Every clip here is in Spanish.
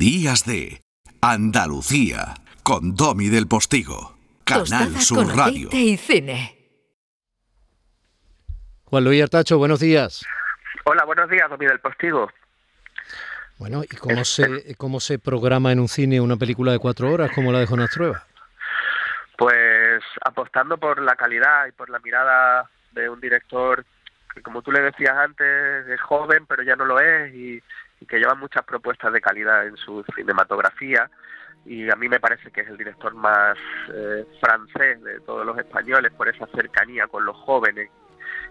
Días de Andalucía con Domi del Postigo. Canal Sur Radio. y cine. Juan Luis Artacho, buenos días. Hola, buenos días, Domi del Postigo. Bueno, ¿y cómo se, cómo se programa en un cine una película de cuatro horas como la de Jonas Trueba? Pues apostando por la calidad y por la mirada de un director que, como tú le decías antes, es joven, pero ya no lo es y, y que lleva muchas propuestas de calidad en su cinematografía y a mí me parece que es el director más eh, francés de todos los españoles por esa cercanía con los jóvenes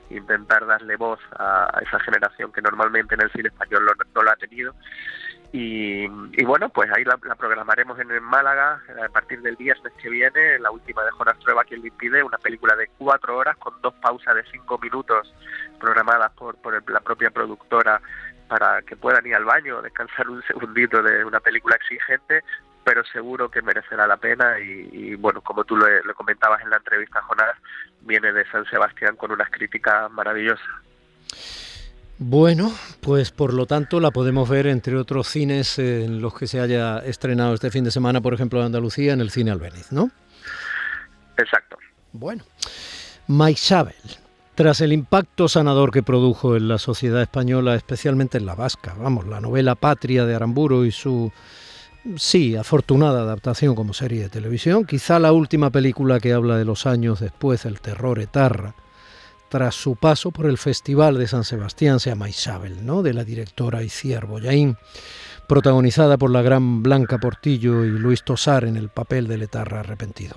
intentar darle voz a, esa generación que normalmente en el cine español no lo ha tenido. Y, bueno, pues ahí la, programaremos en, Málaga a partir del viernes que viene, la última de Jonas Trueba, quien le impide, una película de cuatro horas con dos pausas de cinco minutos programadas por, por la propia productora para que puedan ir al baño, descansar un segundito de una película exigente, pero seguro que merecerá la pena y, bueno, como tú lo, lo, comentabas en la entrevista, Jonás, viene de San Sebastián con unas críticas maravillosas. Bueno, pues por lo tanto la podemos ver entre otros cines en los que se haya estrenado este fin de semana, por ejemplo en Andalucía, en el cine Albeniz, ¿no? Exacto. Bueno, Maisabel, tras el impacto sanador que produjo en la sociedad española, especialmente en la vasca, vamos, la novela Patria de Aramburo y su sí, afortunada adaptación como serie de televisión, quizá la última película que habla de los años después del terror etarra, tras su paso por el Festival de San Sebastián, se llama Isabel, ¿no? de la directora Iciar Boyaín, protagonizada por la gran Blanca Portillo y Luis Tosar en el papel del etarra arrepentido.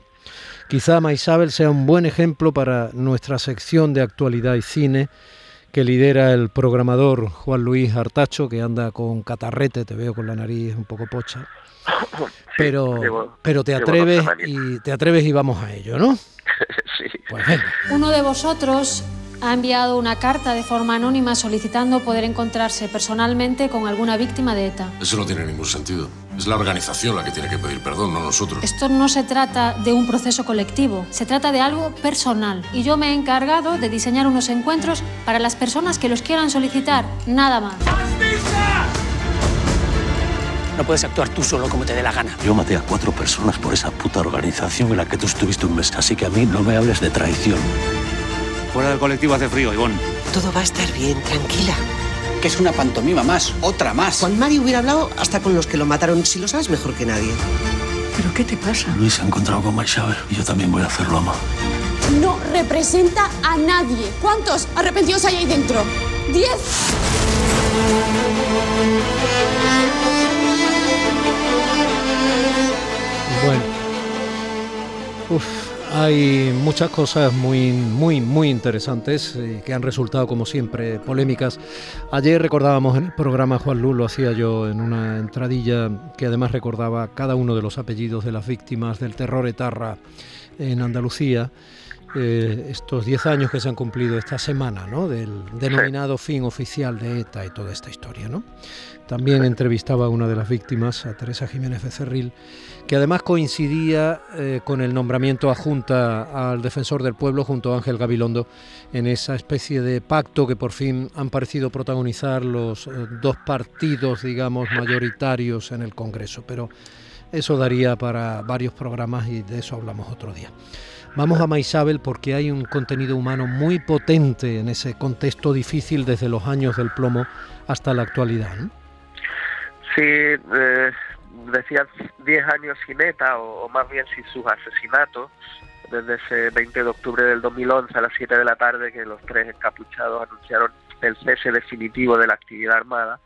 Quizá Maisabel sea un buen ejemplo para nuestra sección de actualidad y cine, que lidera el programador Juan Luis Artacho, que anda con catarrete, te veo con la nariz un poco pocha. Pero, pero te atreves y te atreves y vamos a ello, ¿no? sí. Pues Uno de vosotros ha enviado una carta de forma anónima solicitando poder encontrarse personalmente con alguna víctima de ETA. Eso no tiene ningún sentido. Es la organización la que tiene que pedir perdón, no nosotros. Esto no se trata de un proceso colectivo, se trata de algo personal. Y yo me he encargado de diseñar unos encuentros para las personas que los quieran solicitar, nada más. No puedes actuar tú solo como te dé la gana. Yo maté a cuatro personas por esa puta organización en la que tú estuviste un mes, así que a mí no me hables de traición. Fuera del colectivo hace frío, Ivonne. Todo va a estar bien, tranquila. Que es una pantomima más, otra más. Juan Mario hubiera hablado hasta con los que lo mataron, si lo sabes mejor que nadie. ¿Pero qué te pasa? Luis se ha encontrado con Mike y yo también voy a hacerlo, ama. No representa a nadie. ¿Cuántos arrepentidos hay ahí dentro? ¡Diez! Bueno. Uf. Hay muchas cosas muy, muy, muy interesantes eh, que han resultado, como siempre, polémicas. Ayer recordábamos en el programa, Juan Luz lo hacía yo en una entradilla que además recordaba cada uno de los apellidos de las víctimas del terror etarra en Andalucía. Eh, estos 10 años que se han cumplido esta semana, ¿no? Del denominado fin oficial de ETA y toda esta historia, ¿no? También entrevistaba a una de las víctimas, a Teresa Jiménez Becerril, que además coincidía eh, con el nombramiento adjunta al defensor del pueblo junto a Ángel Gabilondo en esa especie de pacto que por fin han parecido protagonizar los eh, dos partidos, digamos, mayoritarios en el Congreso. Pero eso daría para varios programas y de eso hablamos otro día. Vamos a Maisabel porque hay un contenido humano muy potente en ese contexto difícil desde los años del plomo hasta la actualidad. Sí, eh, decías 10 años sin ETA o, más bien sin sus asesinatos, desde ese 20 de octubre del 2011 a las 7 de la tarde que los tres encapuchados anunciaron el cese definitivo de la actividad armada,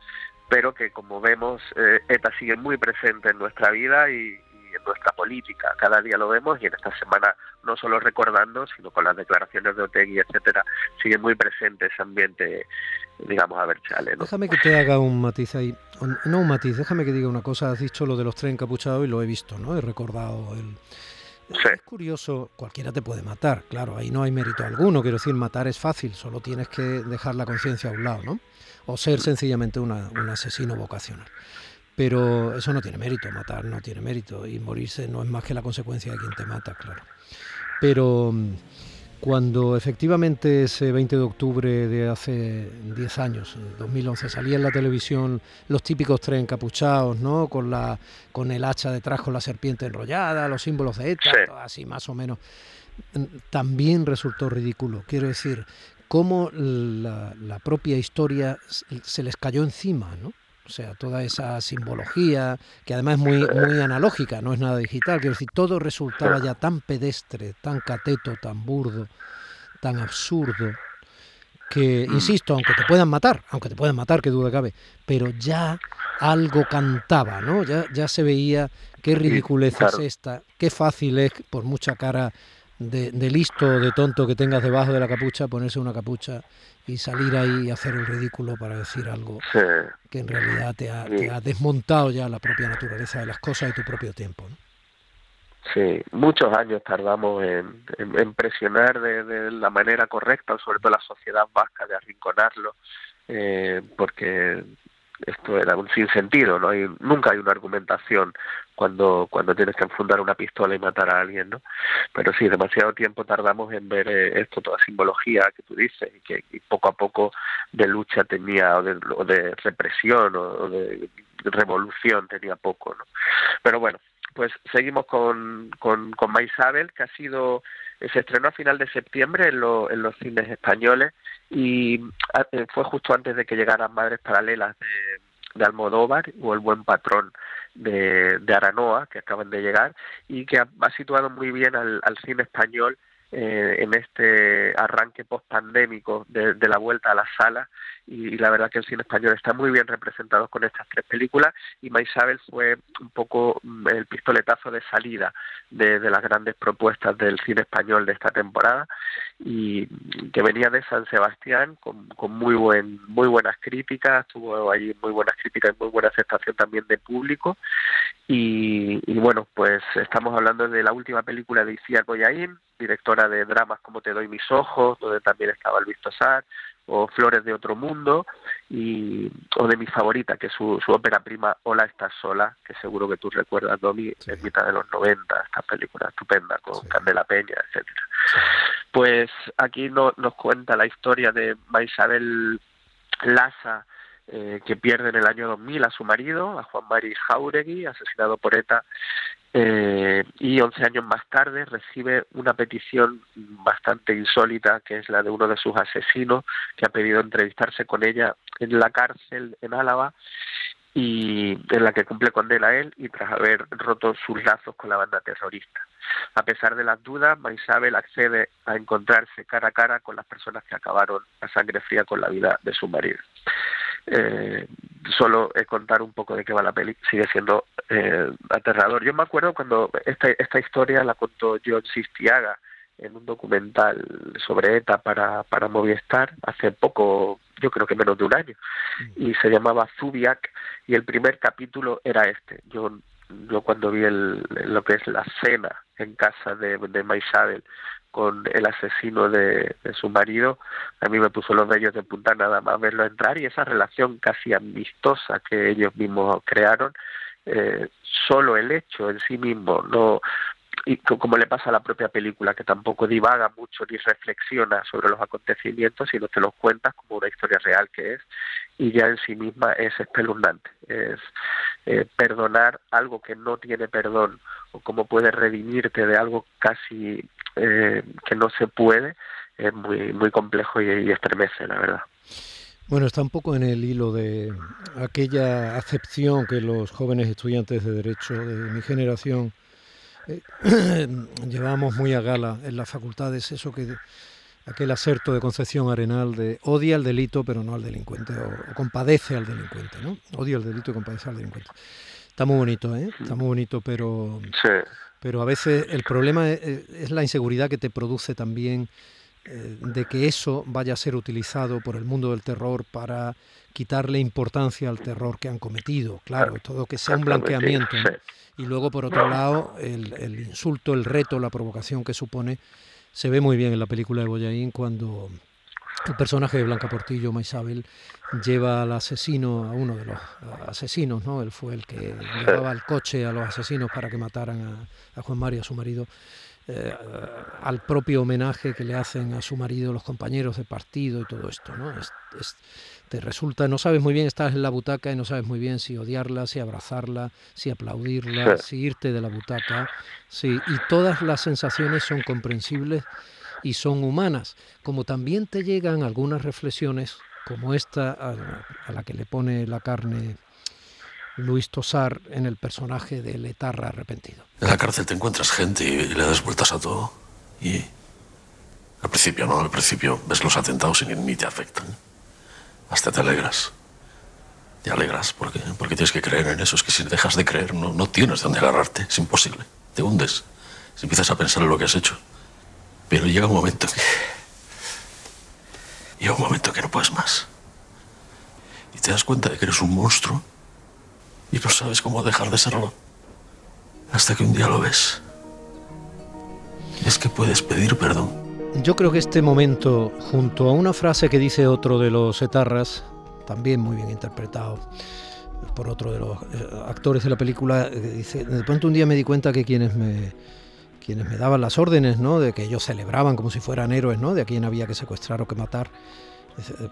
pero que como vemos eh, ETA sigue muy presente en nuestra vida y, en nuestra política. Cada día lo vemos y en esta semana no solo recordando, sino con las declaraciones de Otegui, etcétera, sigue muy presente ese ambiente digamos, a ver, chale. Déjame que te haga un matiz ahí. No un matiz, déjame que diga una cosa. Has dicho lo de los tres encapuchados y lo he visto, ¿no? He recordado el... Es curioso, cualquiera te puede matar, claro, ahí no hay mérito alguno, quiero decir, matar es fácil, solo tienes que dejar la conciencia a un lado, ¿no? O ser sencillamente un asesino vocacional. Pero eso no tiene mérito, matar no tiene mérito y morirse no es más que la consecuencia de quien te mata, claro. Pero cuando efectivamente ese 20 de octubre de hace 10 años, 2011, salía en la televisión los típicos tres encapuchados, ¿no? Con, la, con el hacha detrás, con la serpiente enrollada, los símbolos de ETA, así más o menos, también resultó ridículo. Quiero decir, cómo la, la propia historia se les cayó encima, ¿no? O sea, toda esa simbología, que además es muy, muy analógica, no es nada digital, quiero decir, todo resultaba ya tan pedestre, tan cateto, tan burdo, tan absurdo, que, insisto, aunque te puedan matar, aunque te puedan matar, que duda cabe, pero ya algo cantaba, ¿no? Ya, ya se veía qué ridiculez es esta, qué fácil es, por mucha cara de, de listo, de tonto que tengas debajo de la capucha, ponerse una capucha y salir ahí y hacer el ridículo para decir algo que en realidad te ha, desmontado ya la propia naturaleza de las cosas y tu propio tiempo. Sí, muchos años tardamos en, en, presionar de, la manera correcta, sobre todo la sociedad vasca, de arrinconarlo, eh, porque esto era un sinsentido, no hay, nunca hay una argumentación cuando cuando tienes que enfundar una pistola y matar a alguien, ¿no? Pero sí, demasiado tiempo tardamos en ver eh, esto, toda simbología que tú dices, y que poco a poco de lucha tenía, o de, represión, o de revolución tenía poco, ¿no? Pero bueno, pues seguimos con, con, con que ha sido, se estrenó a final de septiembre en, en los cines españoles, y ah, eh, fue justo antes de que llegaran Madres Paralelas de, de Almodóvar o El Buen Patrón de, de Aranoa, que acaban de llegar, y que ha, situado muy bien al, al cine español eh, en este arranque post-pandémico de, de, la vuelta a la sala. Y, la verdad que el cine español está muy bien representado con estas tres películas. Y Maisabel fue un poco mm, el pistoletazo de salida de, las grandes propuestas del cine español de esta temporada. Y que venía de San Sebastián con, con muy buen muy buenas críticas tuvo allí muy buenas críticas y muy buena aceptación también de público. Y, y bueno pues estamos hablando de la última película de Iciar Boyaín directora de dramas como Te doy mis ojos donde también estaba Luis Tosar o Flores de otro mundo y o de mi favorita que es su, su ópera prima Hola estás sola que seguro que tú recuerdas Domi en mitad de los 90 esta película estupenda con Candela Peña etcétera. Pues aquí no, nos cuenta la historia de Maisabel Laza eh, que pierde en el año 2000 a su marido, a Juan Mari Jauregui, asesinado por ETA, eh, y 11 años más tarde recibe una petición bastante insólita, que es la de uno de sus asesinos, que ha pedido entrevistarse con ella en la cárcel en Álava, y en la que cumple condena él y tras haber roto sus lazos con la banda terrorista. A pesar de las dudas, Maisabel accede a encontrarse cara a cara con las personas que acabaron a sangre fría con la vida de su marido eh, solo contar un poco de qué va la peli sigue siendo eh, aterrador. Yo me acuerdo cuando esta, esta historia la contó John Sistiaga en un documental sobre ETA para, para Movistar hace poco, yo creo que menos de un año, mm. y se llamaba Zubiak y el primer capítulo era este. Yo, yo cuando vi el, lo que es la cena en casa de, de Maisabel con el asesino de, su marido, a mí me puso los vellos de punta nada más verlo entrar y esa relación casi amistosa que ellos mismos crearon, eh, solo el hecho en sí mismo, no y como le pasa a la propia película, que tampoco divaga mucho ni reflexiona sobre los acontecimientos, sino te los cuentas como una historia real que es, y ya en sí misma es espeluznante. Es eh, perdonar algo que no tiene perdón, o cómo puedes redimirte de algo casi eh, que no se puede, es muy, muy complejo y, y estremece, la verdad. Bueno, está un poco en el hilo de aquella acepción que los jóvenes estudiantes de Derecho de mi generación eh, llevamos muy a gala en las facultades eso que aquel acerto de Concepción Arenal de odia al delito pero no al delincuente o, compadece al delincuente, ¿no? Odia al delito y compadece al delincuente. Está muy bonito, ¿eh? Está muy bonito, pero pero a veces el problema es, la inseguridad que te produce también eh, de que eso vaya a ser utilizado por el mundo del terror para quitarle importancia al terror que han cometido, claro, todo que sea un blanqueamiento. Y luego, por otro lado, el, el, insulto, el reto, la provocación que supone, se ve muy bien en la película de Boyaín cuando el personaje de Blanca Portillo, Maisabel, lleva al asesino, a uno de los asesinos, ¿no? Él fue el que llevaba el coche a los asesinos para que mataran a, a Juan María, su marido. eh, al propio homenaje que le hacen a su marido los compañeros de partido y todo esto, ¿no? te resulta, no sabes muy bien, estás en la butaca y no sabes muy bien si odiarla, si abrazarla, si aplaudirla, si irte de la butaca, sí, y todas las sensaciones son comprensibles y son humanas, como también te llegan algunas reflexiones como esta a, la que le pone la carne Luis Tosar en el personaje de Letarra arrepentido. En la cárcel te encuentras gente y le das vueltas a todo. Y al principio no, al principio ves los atentados y ni te afectan. Hasta te alegras. Te alegras porque, porque tienes que creer en eso. Es que si dejas de creer no, no tienes de dónde agarrarte. Es imposible. Te hundes. Si empiezas a pensar en lo que has hecho. Pero llega un momento que Llega un momento que no puedes más. Y te das cuenta de que eres un monstruo y no sabes cómo dejar de serlo. Hasta que un día lo ves. Es que puedes pedir perdón. Yo creo que este momento, junto a una frase que dice otro de los etarras, también muy bien interpretado por otro de los eh, actores de la película, eh, dice, de pronto un día me di cuenta que quienes me, quienes me daban las órdenes, ¿no? De que ellos celebraban como si fueran héroes, ¿no? De a quien había que secuestrar o que matar. Eh,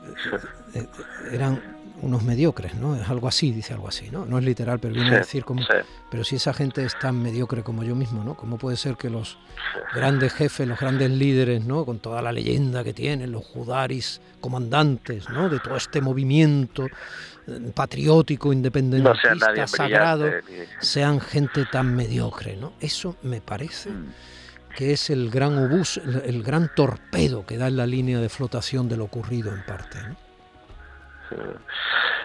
eh, eran unos mediocres, ¿no? Es algo así, dice algo así, ¿no? No es literal, pero viene a decir como... Pero si esa gente es tan mediocre como yo mismo, ¿no? ¿Cómo puede ser que los grandes jefes, los grandes líderes, ¿no? Con toda la leyenda que tienen, los judaris comandantes, ¿no? De todo este movimiento patriótico, independentista, sagrado, sean gente tan mediocre, ¿no? Eso me parece mm. que es el gran obús, el, gran torpedo que da en la línea de flotación de lo ocurrido en parte. ¿no?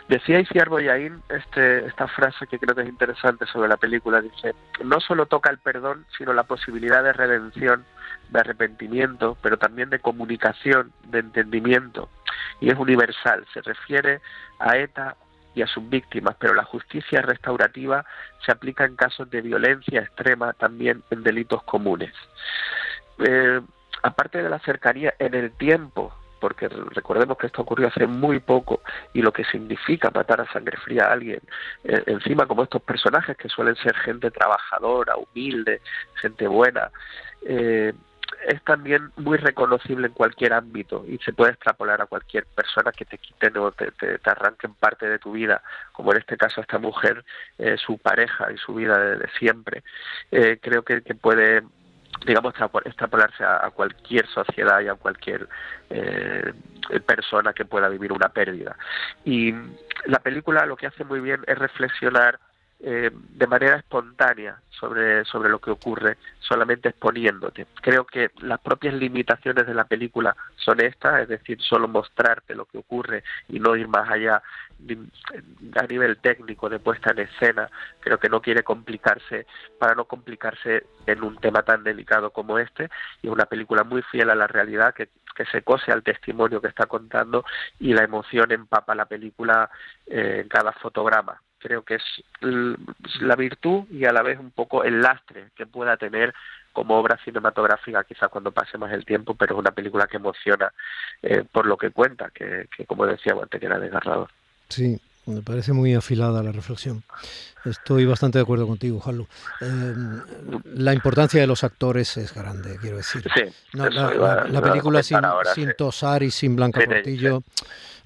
Decía Iciar Boyaín este, esta frase que creo que es interesante sobre la película. Dice, no solo toca el perdón, sino la posibilidad de redención, de arrepentimiento, pero también de comunicación, de entendimiento. Y es universal, se refiere a ETA y a sus víctimas, pero la justicia restaurativa se aplica en casos de violencia extrema, también en delitos comunes. Eh, aparte de la cercanía en el tiempo, porque recordemos que esto ocurrió hace muy poco y lo que significa matar a sangre fría a alguien, eh, encima como estos personajes que suelen ser gente trabajadora, humilde, gente buena, eh, es también muy reconocible en cualquier ámbito y se puede extrapolar a cualquier persona que te quiten o te, arranquen parte de tu vida, como en este caso esta mujer, eh, su pareja y su vida de, siempre. Eh, creo que, puede digamos extrapolarse a, cualquier sociedad y a cualquier eh, persona que pueda vivir una pérdida y la película lo que hace muy bien es reflexionar eh, de manera espontánea sobre, sobre lo que ocurre, solamente exponiéndote. Creo que las propias limitaciones de la película son estas, es decir, solo mostrarte lo que ocurre y no ir más allá a nivel técnico de puesta en escena. Creo que no quiere complicarse para no complicarse en un tema tan delicado como este y es una película muy fiel a la realidad que que se cose al testimonio que está contando y la emoción empapa la película eh, en cada fotograma creo que es la virtud y a la vez un poco el lastre que pueda tener como obra cinematográfica, quizás cuando pase más el tiempo, pero es una película que emociona eh, por lo que cuenta, que, como decía antes, que era desgarrador. Sí, me parece muy afilada la reflexión. Estoy bastante de acuerdo contigo, Jalu. Eh, la importancia de los actores es grande, quiero decir. Sí, la, película sin, sin Tosar y sin Blanca Portillo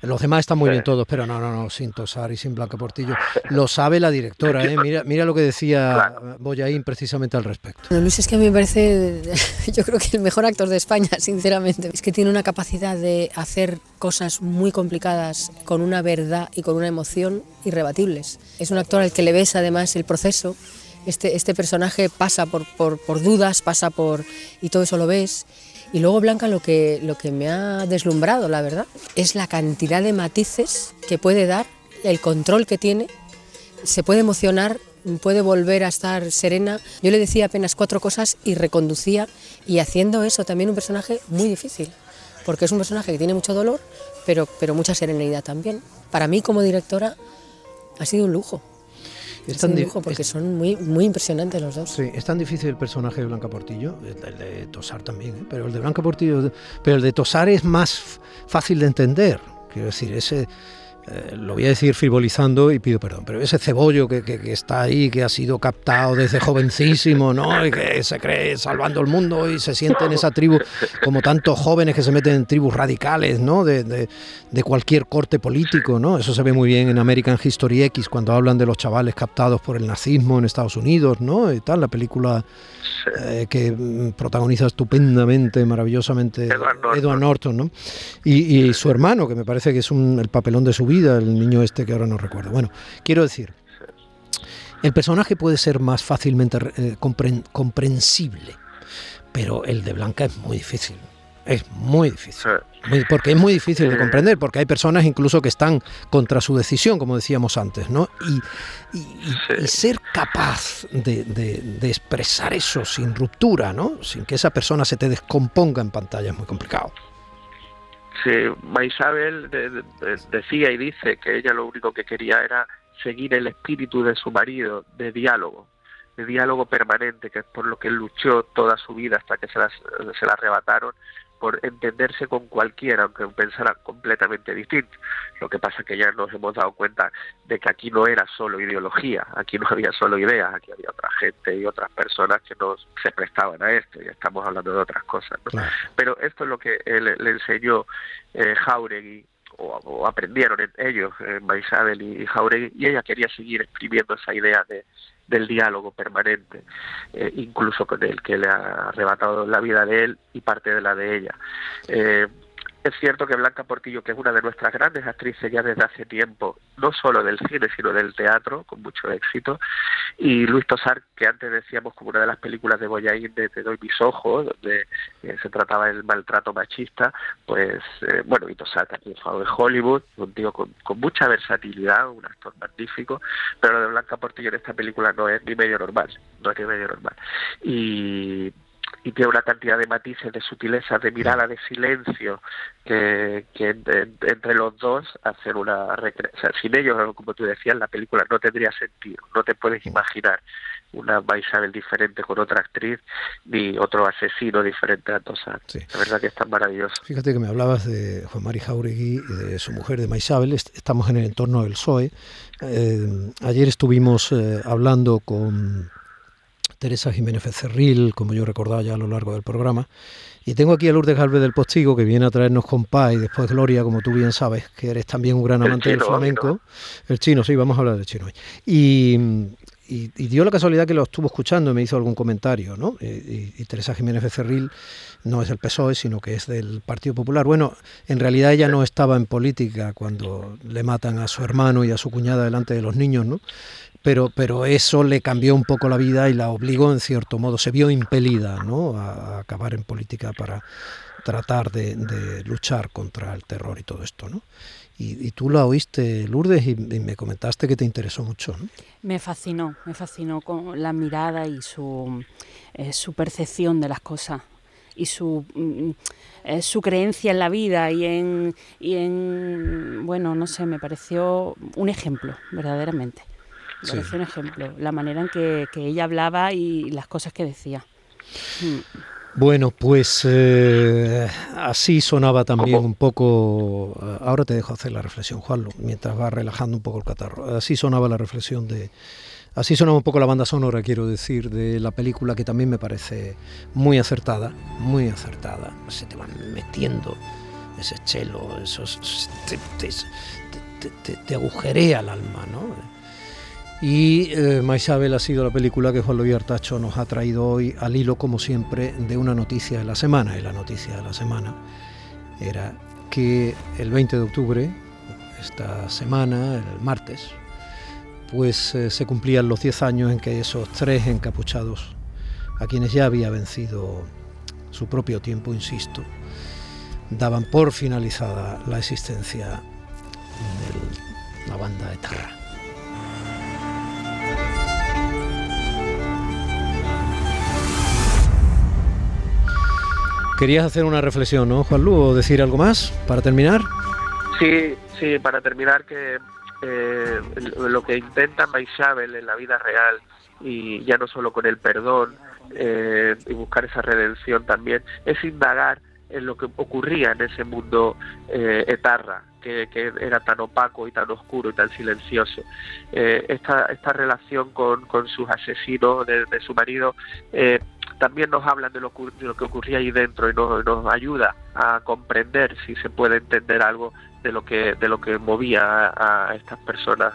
los demás están muy bien todos, pero no, no, no, sin Tosar y sin Blanca Portillo. Lo sabe la directora, ¿eh? Mira, mira lo que decía Boyaín precisamente al respecto. Luis es que a mí me parece, yo creo que el mejor actor de España, sinceramente. Es que tiene una capacidad de hacer cosas muy complicadas con una verdad y con una emoción irrebatibles. Es un actor al que le ves además el proceso. Este, este personaje pasa por, por, por dudas, pasa por... y todo eso lo ves y luego Blanca lo que, lo que me ha deslumbrado, la verdad, es la cantidad de matices que puede dar, el control que tiene, se puede emocionar, puede volver a estar serena. Yo le decía apenas cuatro cosas y reconducía y haciendo eso también un personaje muy difícil, porque es un personaje que tiene mucho dolor, pero, pero mucha serenidad también. Para mí como directora ha sido un lujo. Es tan dibujo porque son muy, muy impresionantes los dos. Sí, es tan difícil el personaje de Blanca Portillo, el, de Tosar también, ¿eh? pero el de Blanca Portillo, pero el de Tosar es más fácil de entender. Quiero decir, ese eh, lo voy a decir frivolizando y pido perdón, pero ese cebollo que, está ahí, que ha sido captado desde jovencísimo, ¿no? Y que se cree salvando el mundo y se siente en esa tribu, como tantos jóvenes que se meten en tribus radicales, ¿no? De, de, cualquier corte político, ¿no? Eso se ve muy bien en American History X, cuando hablan de los chavales captados por el nazismo en Estados Unidos, ¿no? Y tal, la película eh, que mm, protagoniza estupendamente, maravillosamente Edward Norton, ¿no? Y, y, su hermano, que me parece que es un, el papelón de su vida el niño este que ahora no recuerdo. Bueno, quiero decir, el personaje puede ser más fácilmente eh, comprensible, pero el de Blanca es muy difícil. Es muy difícil. porque es muy difícil de comprender, porque hay personas incluso que están contra su decisión, como decíamos antes, ¿no? Y, ser capaz de, de, expresar eso sin ruptura, ¿no? Sin que esa persona se te descomponga en pantalla es muy complicado. Sí, Maisabel decía y dice que ella lo único que quería era seguir el espíritu de su marido, de diálogo, de diálogo permanente, que es por lo que luchó toda su vida hasta que se, se la arrebataron por entenderse con cualquiera, aunque pensara completamente distinto. Lo que pasa es que ya nos hemos dado cuenta de que aquí no era solo ideología, aquí no había solo ideas, aquí había otra gente y otras personas que no se prestaban a esto, y estamos hablando de otras cosas. Pero esto es lo que le enseñó eh, Jauregui o, aprendieron ellos, en Maisabel y Jauregui, y ella quería seguir exprimiendo esa idea de, del diálogo permanente, eh, incluso con el que le ha arrebatado la vida de él y parte de la de ella. Eh, es cierto que Blanca Portillo, que es una de nuestras grandes actrices ya desde hace tiempo, no solo del cine, sino del teatro, con mucho éxito, y Luis Tosar, que antes decíamos como una de las películas de Boyain de Te doy mis ojos, donde eh, se trataba del maltrato machista, pues, eh, bueno, y Tosar también fue de Hollywood, un con mucha versatilidad, un actor magnífico, pero lo de Blanca Portillo en esta película no es ni medio normal, no es ni medio normal. Y y tiene una cantidad de matices, de sutileza, de mirada, de silencio, que, entre los dos hacer una... O sea, sin ellos, como tú decías, la película no tendría sentido. No te puedes imaginar una Isabel diferente con otra actriz, ni otro asesino diferente a Tosar. La verdad que es tan maravilloso. Fíjate que me hablabas de Juan Mari Jauregui y de su mujer, de Maisabel. Estamos en el entorno del PSOE. Eh, ayer estuvimos eh, hablando con Teresa Jiménez Cerril, como yo recordaba ya a lo largo del programa. Y tengo aquí a Lourdes Galvez del Postigo, que viene a traernos compás y después Gloria, como tú bien sabes, que eres también un gran amante del flamenco. El chino, sí, vamos a hablar del chino hoy. Y, dio la casualidad que lo estuvo escuchando y me hizo algún comentario, ¿no? Y, Teresa Jiménez Becerril no es del PSOE, sino que es del Partido Popular. Bueno, en realidad ella no estaba en política cuando le matan a su hermano y a su cuñada delante de los niños, ¿no? Pero, pero eso le cambió un poco la vida y la obligó en cierto modo, se vio impelida ¿no? a, acabar en política para tratar de, luchar contra el terror y todo esto. ¿no? Y, tú la oíste, Lourdes, y, me comentaste que te interesó mucho. ¿no? Me fascinó, me fascinó con la mirada y su, eh, percepción de las cosas y su, mm, eh, su creencia en la vida y en, y en, bueno, no sé, me pareció un ejemplo, verdaderamente un ejemplo, la manera en que, ella hablaba y las cosas que decía. Mm. Bueno, pues eh, así sonaba también un poco. Eh, ahora te dejo hacer la reflexión, Juanlo, mientras va relajando un poco el catarro. Así sonaba la reflexión de. Así sonaba un poco la banda sonora, quiero decir, de la película que también me parece muy acertada, muy acertada. Se te van metiendo ese chelo, esos. te, te, te agujerea el alma, ¿no? Y eh, Maisabel ha sido la película que Juan Luis Artacho nos ha traído hoy al hilo, como siempre, de una noticia de la semana. Y la noticia de la semana era que el 20 de octubre, esta semana, el martes, pues eh, se cumplían los 10 años en que esos tres encapuchados, a quienes ya había vencido su propio tiempo, insisto, daban por finalizada la existencia de la banda de Querías hacer una reflexión, ¿no, Juan Lu? ¿O decir algo más para terminar? Sí, sí, para terminar que eh, lo que intenta Maisabel en la vida real y ya no solo con el perdón eh, y buscar esa redención también es indagar en lo que ocurría en ese mundo eh, etarra, que, era tan opaco y tan oscuro y tan silencioso. Eh, esta, esta relación con, con sus asesinos, de, su marido, eh, también nos hablan de lo, de lo, que ocurría ahí dentro y nos, nos ayuda a comprender si se puede entender algo de lo que de lo que movía a, estas personas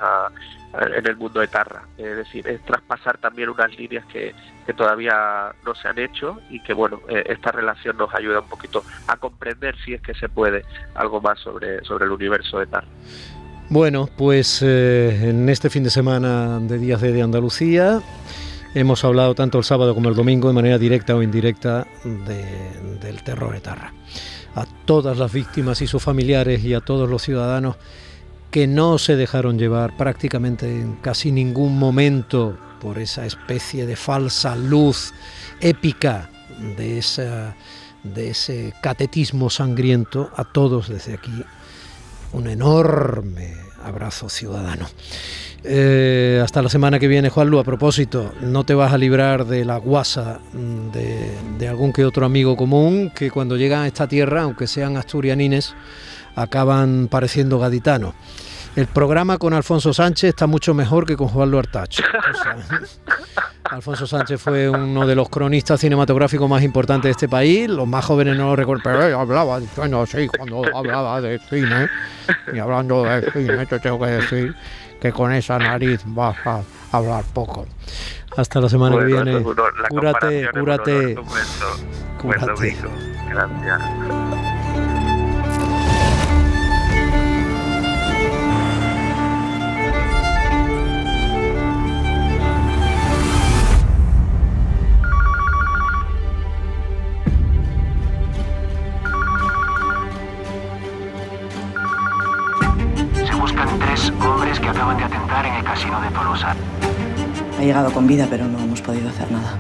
en el mundo de Tarra. Es decir, es traspasar también unas líneas que, que todavía no se han hecho y que bueno, eh, esta relación nos ayuda un poquito a comprender si es que se puede algo más sobre, sobre el universo de Tarra. Bueno, pues eh, en este fin de semana de Días de Andalucía hemos hablado tanto el sábado como el domingo de manera directa o indirecta del terror etarra. A todas las víctimas y sus familiares y a todos los ciudadanos que no se dejaron llevar prácticamente en casi ningún momento por esa especie de falsa luz épica de, de ese catetismo sangriento, a todos desde aquí un enorme abrazo ciudadano. Eh, hasta la semana que viene, Juanlu. A propósito, no te vas a librar de la guasa de, de, algún que otro amigo común que cuando llegan a esta tierra, aunque sean asturianines, acaban pareciendo gaditanos. El programa con Alfonso Sánchez está mucho mejor que con Juan Luartacho. Alfonso Sánchez fue uno de los cronistas cinematográficos más importantes de este país. Los más jóvenes no lo recuerdan, pero hablaba, bueno, sí, cuando hablaba de cine. Y hablando de cine, te tengo que decir que con esa nariz vas a hablar poco. Hasta la semana que viene. cúrate, cúrate. Cúrate. Gracias. Vida, pero no hemos podido hacer nada.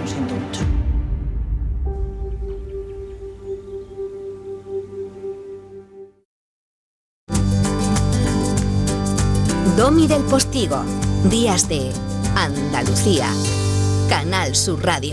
Lo siento mucho. Domi del Postigo. Días de Andalucía. Canal Sur Radio.